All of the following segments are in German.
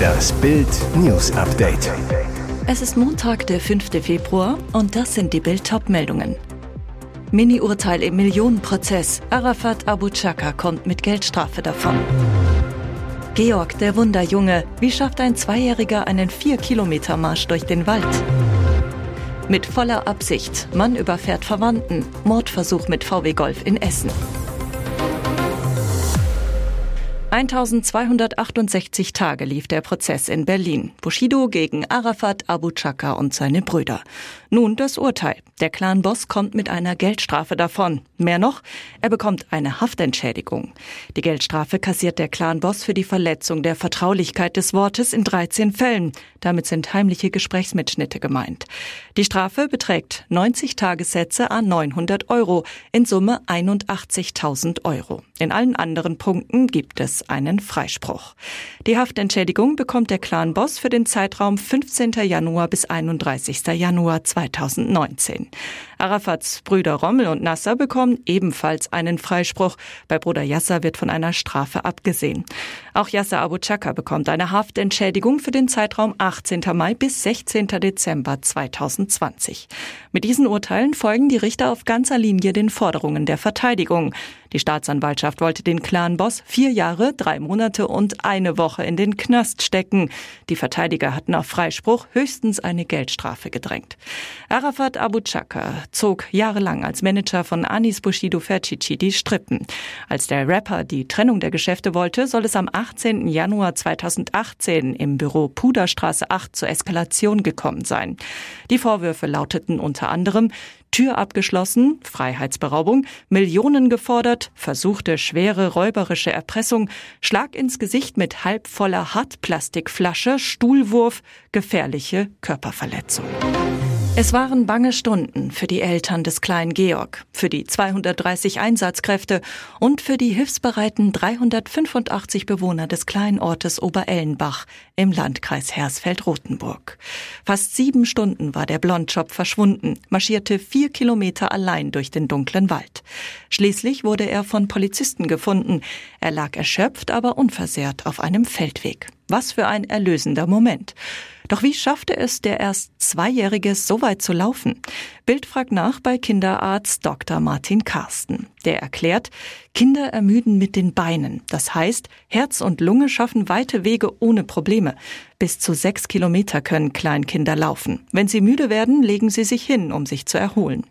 Das Bild News Update. Es ist Montag, der 5. Februar und das sind die Bild meldungen Mini-Urteil im Millionenprozess. Arafat Abu Chaka kommt mit Geldstrafe davon. Georg, der Wunderjunge. Wie schafft ein Zweijähriger einen 4-Kilometer-Marsch durch den Wald? Mit voller Absicht. Mann überfährt Verwandten. Mordversuch mit VW Golf in Essen. 1268 Tage lief der Prozess in Berlin. Bushido gegen Arafat, Abu Chaka und seine Brüder. Nun das Urteil. Der Clan-Boss kommt mit einer Geldstrafe davon. Mehr noch, er bekommt eine Haftentschädigung. Die Geldstrafe kassiert der Clan-Boss für die Verletzung der Vertraulichkeit des Wortes in 13 Fällen. Damit sind heimliche Gesprächsmitschnitte gemeint. Die Strafe beträgt 90 Tagessätze an 900 Euro, in Summe 81.000 Euro. In allen anderen Punkten gibt es einen Freispruch. Die Haftentschädigung bekommt der Clan-Boss für den Zeitraum 15. Januar bis 31. Januar 2019. Arafats Brüder Rommel und Nasser bekommen ebenfalls einen Freispruch. Bei Bruder Yasser wird von einer Strafe abgesehen. Auch Yasser Abu Chaka bekommt eine Haftentschädigung für den Zeitraum 18. Mai bis 16. Dezember 2020. Mit diesen Urteilen folgen die Richter auf ganzer Linie den Forderungen der Verteidigung. Die Staatsanwaltschaft wollte den Clan-Boss vier Jahre, drei Monate und eine Woche in den Knast stecken. Die Verteidiger hatten auf Freispruch höchstens eine Geldstrafe gedrängt. Arafat Abu Chaka zog jahrelang als Manager von Anis Bushido Fercici die Strippen. Als der Rapper die Trennung der Geschäfte wollte, soll es am 18. Januar 2018 im Büro Puderstraße 8 zur Eskalation gekommen sein. Die Vorwürfe lauteten unter anderem Tür abgeschlossen, Freiheitsberaubung, Millionen gefordert, versuchte schwere räuberische Erpressung, Schlag ins Gesicht mit halbvoller Hartplastikflasche, Stuhlwurf, gefährliche Körperverletzung. Es waren bange Stunden für die Eltern des kleinen Georg, für die 230 Einsatzkräfte und für die hilfsbereiten 385 Bewohner des kleinen Ortes Oberellenbach im Landkreis Hersfeld-Rotenburg. Fast sieben Stunden war der Blondschopf verschwunden, marschierte vier Kilometer allein durch den dunklen Wald. Schließlich wurde er von Polizisten gefunden. Er lag erschöpft, aber unversehrt auf einem Feldweg. Was für ein erlösender Moment. Doch wie schaffte es der erst Zweijährige so weit zu laufen? Bild fragt nach bei Kinderarzt Dr. Martin Karsten. Der erklärt, Kinder ermüden mit den Beinen. Das heißt, Herz und Lunge schaffen weite Wege ohne Probleme. Bis zu sechs Kilometer können Kleinkinder laufen. Wenn sie müde werden, legen sie sich hin, um sich zu erholen.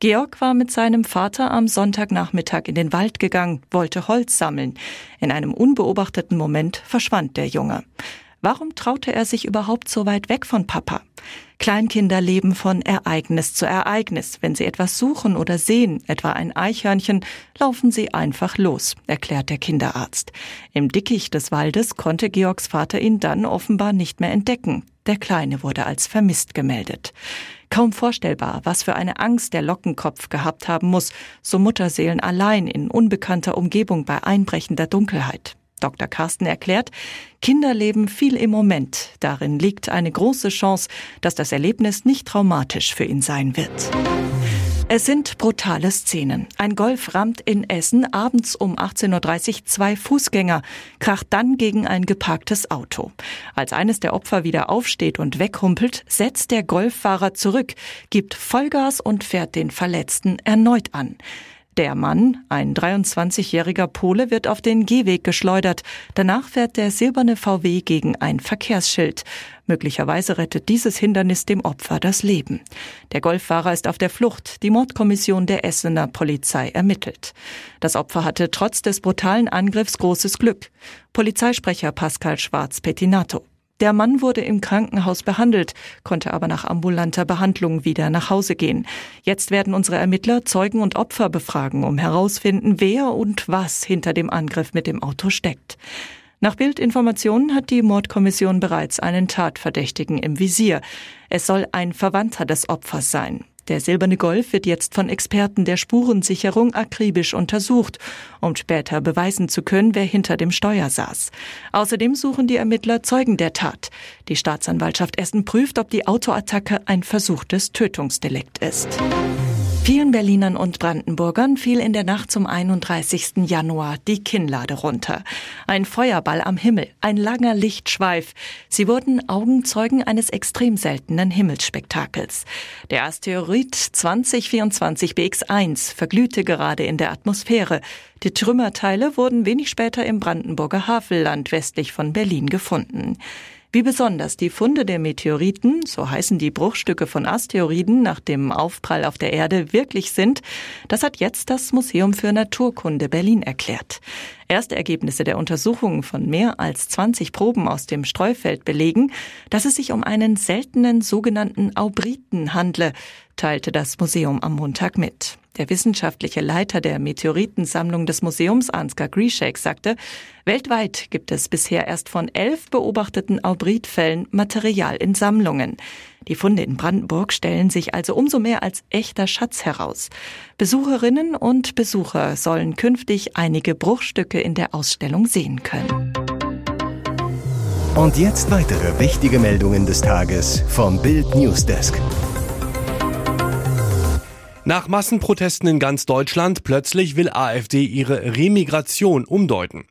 Georg war mit seinem Vater am Sonntagnachmittag in den Wald gegangen, wollte Holz sammeln. In einem unbeobachteten Moment verschwand der Junge. Warum traute er sich überhaupt so weit weg von Papa? Kleinkinder leben von Ereignis zu Ereignis. Wenn sie etwas suchen oder sehen, etwa ein Eichhörnchen, laufen sie einfach los, erklärt der Kinderarzt. Im Dickicht des Waldes konnte Georgs Vater ihn dann offenbar nicht mehr entdecken. Der Kleine wurde als vermisst gemeldet. Kaum vorstellbar, was für eine Angst der Lockenkopf gehabt haben muss, so Mutterseelen allein in unbekannter Umgebung bei einbrechender Dunkelheit. Dr. Carsten erklärt, Kinder leben viel im Moment. Darin liegt eine große Chance, dass das Erlebnis nicht traumatisch für ihn sein wird. Es sind brutale Szenen. Ein Golf rammt in Essen abends um 18.30 Uhr zwei Fußgänger, kracht dann gegen ein geparktes Auto. Als eines der Opfer wieder aufsteht und weghumpelt, setzt der Golffahrer zurück, gibt Vollgas und fährt den Verletzten erneut an. Der Mann, ein 23-jähriger Pole, wird auf den Gehweg geschleudert. Danach fährt der silberne VW gegen ein Verkehrsschild. Möglicherweise rettet dieses Hindernis dem Opfer das Leben. Der Golffahrer ist auf der Flucht. Die Mordkommission der Essener Polizei ermittelt. Das Opfer hatte trotz des brutalen Angriffs großes Glück. Polizeisprecher Pascal Schwarz-Petinato. Der Mann wurde im Krankenhaus behandelt, konnte aber nach ambulanter Behandlung wieder nach Hause gehen. Jetzt werden unsere Ermittler Zeugen und Opfer befragen, um herausfinden, wer und was hinter dem Angriff mit dem Auto steckt. Nach Bildinformationen hat die Mordkommission bereits einen Tatverdächtigen im Visier. Es soll ein Verwandter des Opfers sein. Der silberne Golf wird jetzt von Experten der Spurensicherung akribisch untersucht, um später beweisen zu können, wer hinter dem Steuer saß. Außerdem suchen die Ermittler Zeugen der Tat. Die Staatsanwaltschaft Essen prüft, ob die Autoattacke ein versuchtes Tötungsdelikt ist. Vielen Berlinern und Brandenburgern fiel in der Nacht zum 31. Januar die Kinnlade runter. Ein Feuerball am Himmel, ein langer Lichtschweif. Sie wurden Augenzeugen eines extrem seltenen Himmelsspektakels. Der Asteroid 2024 BX1 verglühte gerade in der Atmosphäre. Die Trümmerteile wurden wenig später im Brandenburger Havelland westlich von Berlin gefunden. Wie besonders die Funde der Meteoriten, so heißen die Bruchstücke von Asteroiden nach dem Aufprall auf der Erde, wirklich sind, das hat jetzt das Museum für Naturkunde Berlin erklärt. Erste Ergebnisse der Untersuchungen von mehr als 20 Proben aus dem Streufeld belegen, dass es sich um einen seltenen sogenannten Aubriten handle, teilte das Museum am Montag mit. Der wissenschaftliche Leiter der Meteoritensammlung des Museums, Ansgar Grishek, sagte, weltweit gibt es bisher erst von elf beobachteten Aubritfällen Material in Sammlungen. Die Funde in Brandenburg stellen sich also umso mehr als echter Schatz heraus. Besucherinnen und Besucher sollen künftig einige Bruchstücke in der Ausstellung sehen können. Und jetzt weitere wichtige Meldungen des Tages vom Bild Newsdesk. Nach Massenprotesten in ganz Deutschland plötzlich will AfD ihre Remigration umdeuten.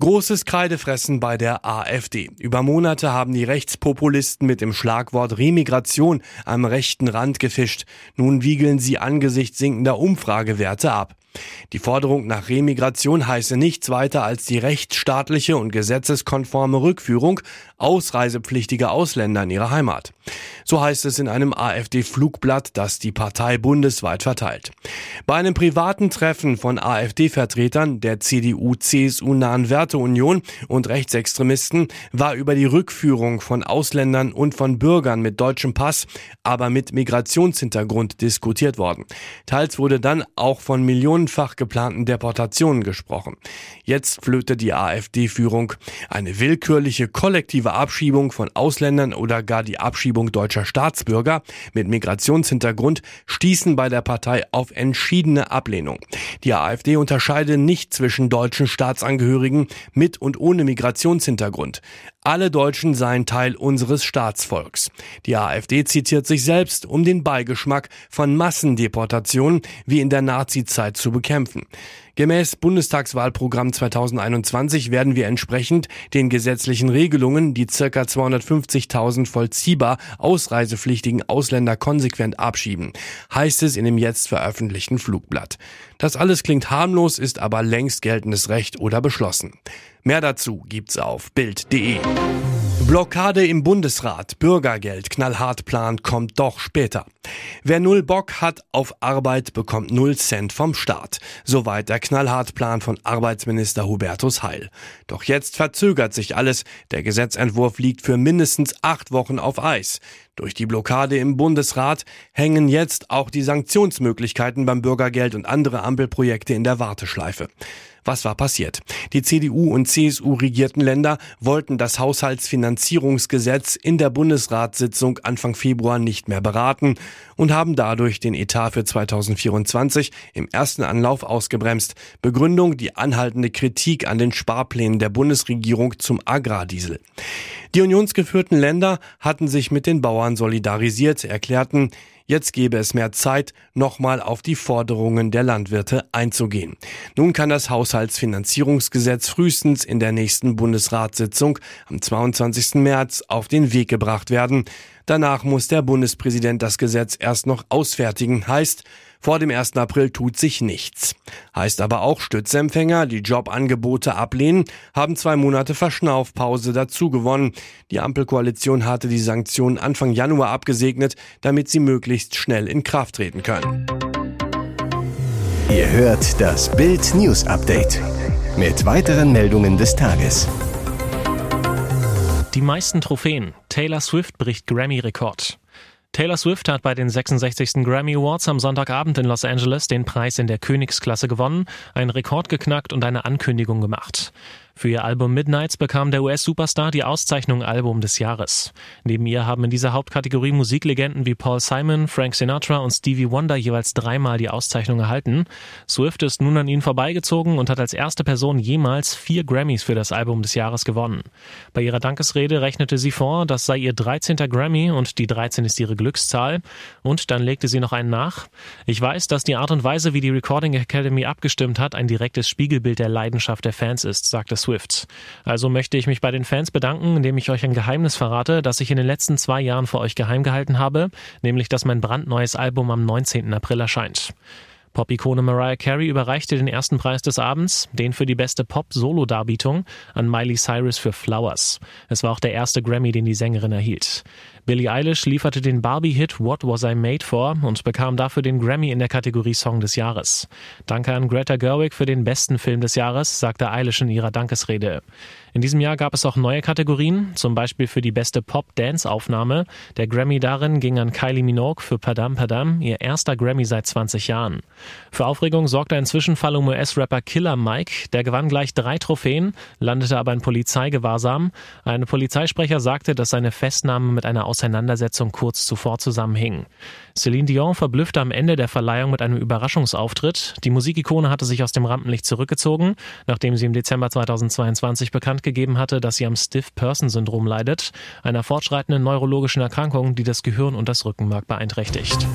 Großes Kreidefressen bei der AfD. Über Monate haben die Rechtspopulisten mit dem Schlagwort Remigration am rechten Rand gefischt. Nun wiegeln sie angesichts sinkender Umfragewerte ab. Die Forderung nach Remigration heiße nichts weiter als die rechtsstaatliche und gesetzeskonforme Rückführung ausreisepflichtiger Ausländer in ihre Heimat. So heißt es in einem AfD-Flugblatt, das die Partei bundesweit verteilt. Bei einem privaten Treffen von AfD-Vertretern der CDU-CSU-nahen Werteunion und Rechtsextremisten war über die Rückführung von Ausländern und von Bürgern mit deutschem Pass, aber mit Migrationshintergrund diskutiert worden. Teils wurde dann auch von millionenfach geplanten Deportationen gesprochen. Jetzt flöte die AfD-Führung eine willkürliche kollektive Abschiebung von Ausländern oder gar die Abschiebung deutscher Staatsbürger mit Migrationshintergrund stießen bei der Partei auf entschiedene Ablehnung. Die AfD unterscheide nicht zwischen deutschen Staatsangehörigen mit und ohne Migrationshintergrund. Alle Deutschen seien Teil unseres Staatsvolks. Die AfD zitiert sich selbst, um den Beigeschmack von Massendeportationen wie in der Nazizeit zu bekämpfen. Gemäß Bundestagswahlprogramm 2021 werden wir entsprechend den gesetzlichen Regelungen die ca. 250.000 vollziehbar ausreisepflichtigen Ausländer konsequent abschieben, heißt es in dem jetzt veröffentlichten Flugblatt. Das alles klingt harmlos, ist aber längst geltendes Recht oder beschlossen. Mehr dazu gibt's auf Bild.de. Blockade im Bundesrat, Bürgergeld, knallhart plant, kommt doch später. Wer null Bock hat auf Arbeit, bekommt null Cent vom Staat. Soweit der knallhart Plan von Arbeitsminister Hubertus Heil. Doch jetzt verzögert sich alles. Der Gesetzentwurf liegt für mindestens acht Wochen auf Eis. Durch die Blockade im Bundesrat hängen jetzt auch die Sanktionsmöglichkeiten beim Bürgergeld und andere Ampelprojekte in der Warteschleife. Was war passiert? Die CDU und CSU regierten Länder wollten das Haushaltsfinanzierungsgesetz in der Bundesratssitzung Anfang Februar nicht mehr beraten und haben dadurch den Etat für 2024 im ersten Anlauf ausgebremst. Begründung die anhaltende Kritik an den Sparplänen der Bundesregierung zum Agrardiesel. Die unionsgeführten Länder hatten sich mit den Bauern solidarisiert, erklärten, Jetzt gäbe es mehr Zeit, nochmal auf die Forderungen der Landwirte einzugehen. Nun kann das Haushaltsfinanzierungsgesetz frühestens in der nächsten Bundesratssitzung am 22. März auf den Weg gebracht werden. Danach muss der Bundespräsident das Gesetz erst noch ausfertigen, heißt, vor dem 1. April tut sich nichts. Heißt aber auch, Stützempfänger, die Jobangebote ablehnen, haben zwei Monate Verschnaufpause dazu gewonnen. Die Ampelkoalition hatte die Sanktionen Anfang Januar abgesegnet, damit sie möglichst schnell in Kraft treten können. Ihr hört das Bild News Update mit weiteren Meldungen des Tages. Die meisten Trophäen. Taylor Swift bricht Grammy-Rekord. Taylor Swift hat bei den 66. Grammy Awards am Sonntagabend in Los Angeles den Preis in der Königsklasse gewonnen, einen Rekord geknackt und eine Ankündigung gemacht. Für ihr Album Midnights bekam der US-Superstar die Auszeichnung Album des Jahres. Neben ihr haben in dieser Hauptkategorie Musiklegenden wie Paul Simon, Frank Sinatra und Stevie Wonder jeweils dreimal die Auszeichnung erhalten. Swift ist nun an ihnen vorbeigezogen und hat als erste Person jemals vier Grammys für das Album des Jahres gewonnen. Bei ihrer Dankesrede rechnete sie vor, das sei ihr 13. Grammy und die 13 ist ihre Glückszahl. Und dann legte sie noch einen nach. Ich weiß, dass die Art und Weise, wie die Recording Academy abgestimmt hat, ein direktes Spiegelbild der Leidenschaft der Fans ist, sagte Swift. Swift. Also möchte ich mich bei den Fans bedanken, indem ich euch ein Geheimnis verrate, das ich in den letzten zwei Jahren vor euch geheim gehalten habe, nämlich dass mein brandneues Album am 19. April erscheint. Pop-Ikone Mariah Carey überreichte den ersten Preis des Abends, den für die beste Pop-Solo-Darbietung, an Miley Cyrus für Flowers. Es war auch der erste Grammy, den die Sängerin erhielt. Billie Eilish lieferte den Barbie-Hit What Was I Made For und bekam dafür den Grammy in der Kategorie Song des Jahres. Danke an Greta Gerwig für den besten Film des Jahres, sagte Eilish in ihrer Dankesrede. In diesem Jahr gab es auch neue Kategorien, zum Beispiel für die beste Pop-Dance-Aufnahme. Der Grammy darin ging an Kylie Minogue für Padam Padam, ihr erster Grammy seit 20 Jahren. Für Aufregung sorgte ein Zwischenfall um US-Rapper Killer Mike. Der gewann gleich drei Trophäen, landete aber in Polizeigewahrsam. Ein Polizeisprecher sagte, dass seine Festnahme mit einer Auseinandersetzung kurz zuvor zusammenhing. Celine Dion verblüffte am Ende der Verleihung mit einem Überraschungsauftritt. Die Musikikone hatte sich aus dem Rampenlicht zurückgezogen, nachdem sie im Dezember 2022 bekannt gegeben hatte, dass sie am Stiff-Person-Syndrom leidet, einer fortschreitenden neurologischen Erkrankung, die das Gehirn und das Rückenmark beeinträchtigt.